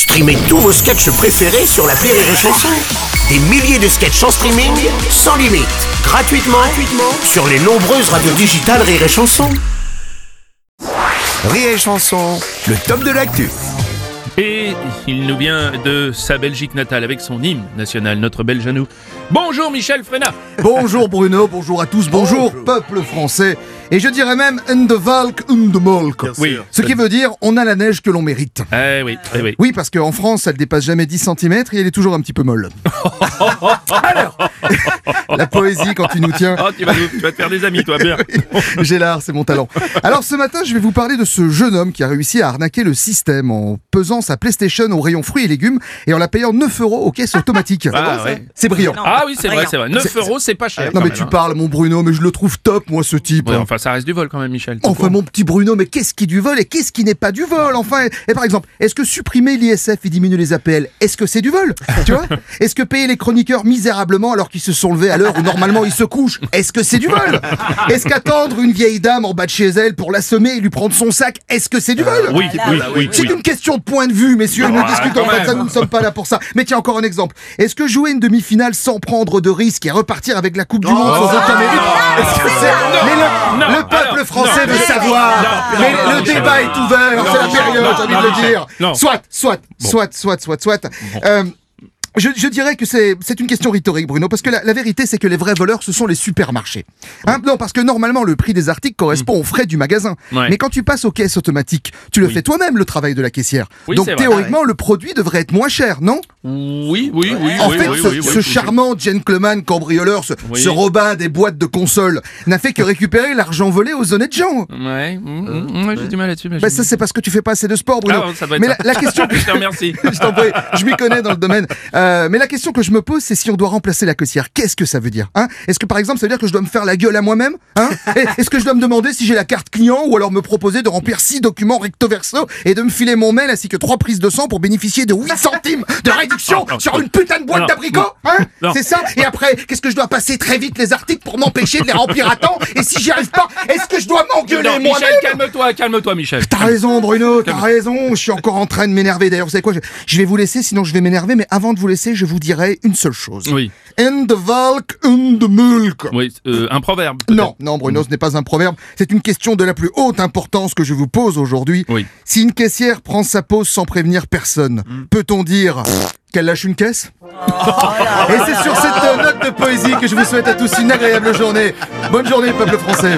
Streamez tous vos sketchs préférés sur la Rire et Chanson. Des milliers de sketchs en streaming, sans limite, gratuitement, gratuitement sur les nombreuses radios digitales Rire et Chanson. Rire et Chanson, le top de l'actu. Et il nous vient de sa Belgique natale avec son hymne national, notre Belge à nous. Bonjour Michel Frenat Bonjour Bruno, bonjour à tous, bonjour, peuple français. Et je dirais même in the Valk, in the Molk. Oui. Ce qui veut dire on a la neige que l'on mérite. Eh oui, eh oui. Oui, parce qu'en France, elle dépasse jamais 10 cm et elle est toujours un petit peu molle. Alors, la poésie quand tu nous tiens. Oh, tu vas, nous- tu vas te faire des amis, toi, bien. J'ai l'art, c'est mon talent. Alors ce matin, je vais vous parler de ce jeune homme qui a réussi à arnaquer le système en pesant sa PlayStation au rayon fruits et légumes et en la payant 9 euros aux caisses automatiques. Ah, ouais. C'est brillant. Ah oui, c'est vrai, c'est vrai. 9 C'est- euros, c'est pas cher. Non mais même, tu hein. parles mon Bruno, mais je le trouve top moi ce type. Ouais, enfin, ça reste du vol quand même, Michel. Enfin mon petit Bruno, mais qu'est-ce qui est du vol et qu'est-ce qui n'est pas du vol Enfin, et, et par exemple, est-ce que supprimer l'ISF et diminuer les APL, est-ce que c'est du vol? Tu vois? Est-ce que payer les chroniqueurs misérablement alors qu'ils se sont levés à l'heure où normalement ils se couchent, est-ce que c'est du vol Est-ce qu'attendre une vieille dame en bas de chez elle pour l'assommer et lui prendre son sac, est-ce que c'est du vol Oui, oui, oui, c'est oui. une question de point de vue, messieurs. Ah, Nous discutons pas de ça, nous ne sommes pas là pour ça. Mais tiens, encore un exemple. Est-ce que jouer une demi-finale sans prendre de risque et repartir avec la Coupe du Monde sans aucun mérite Est-ce que c'est... Mais le, non, le peuple alors, français non, veut non, savoir. non, Mais non, le débat est ouvert. non, C'est la période, non, j'ai envie non, de le dire. non. Soit, soit, soit, soit, soit, soit. Je, je dirais que c'est une question rhétorique, Bruno, parce que la, la vérité, c'est que les vrais voleurs, ce sont les supermarchés. Hein? Non, parce que normalement, le prix des articles correspond aux frais du magasin. Ouais. Mais quand tu passes aux caisses automatiques, tu le Oui. fais toi-même, le travail de la caissière. Oui, Donc théoriquement, le produit devrait être moins cher, non? Oui, oui, oui. En oui, fait, ce, charmant gentleman cambrioleur, ce, ce Robin des boîtes de consoles, n'a fait que récupérer l'argent volé aux honnêtes gens. Ouais, mm, mm, ouais, j'ai du mal là-dessus. mais Bah, ça, c'est parce que tu fais pas assez de sport, Bruno. Ah, ça doit être Mais la, la question que Je te remercie. je t'en prie, je m'y connais dans le domaine. Euh, mais la question que je me pose, c'est si on doit remplacer la caissière, qu'est-ce que ça veut dire hein? Est-ce que par exemple, ça veut dire que je dois me faire la gueule à moi-même hein? Est-ce que je dois me demander si j'ai la carte client ou alors me proposer de remplir six documents recto verso et de me filer mon mail ainsi que trois prises de sang pour bénéficier de 8 centimes de réduction non, sur une putain de boîte d'abricots hein? C'est ça? Et après, qu'est-ce que je dois passer très vite les articles pour m'empêcher de les remplir à temps? Et si j'y arrive pas, est-ce que je dois m'engueuler moi-même Michel, calme-toi, calme-toi, Michel. T'as raison Bruno, t'as raison, je suis encore en train de m'énerver. D'ailleurs, vous savez quoi, je, je vais vous laisser, sinon je vais m'énerver, mais avant de vous laisser, je vous dirai une seule chose. Oui, In the Valk, in the Mulk. oui, euh, un proverbe. Non, non Bruno, ce n'est pas un proverbe, c'est une question de la plus haute importance que je vous pose aujourd'hui. Oui. Si une caissière prend sa pause sans prévenir personne, peut-on dire qu'elle lâche une caisse? Et c'est sur cette note de poésie que je vous souhaite à tous une agréable journée. Bonne journée, peuple français.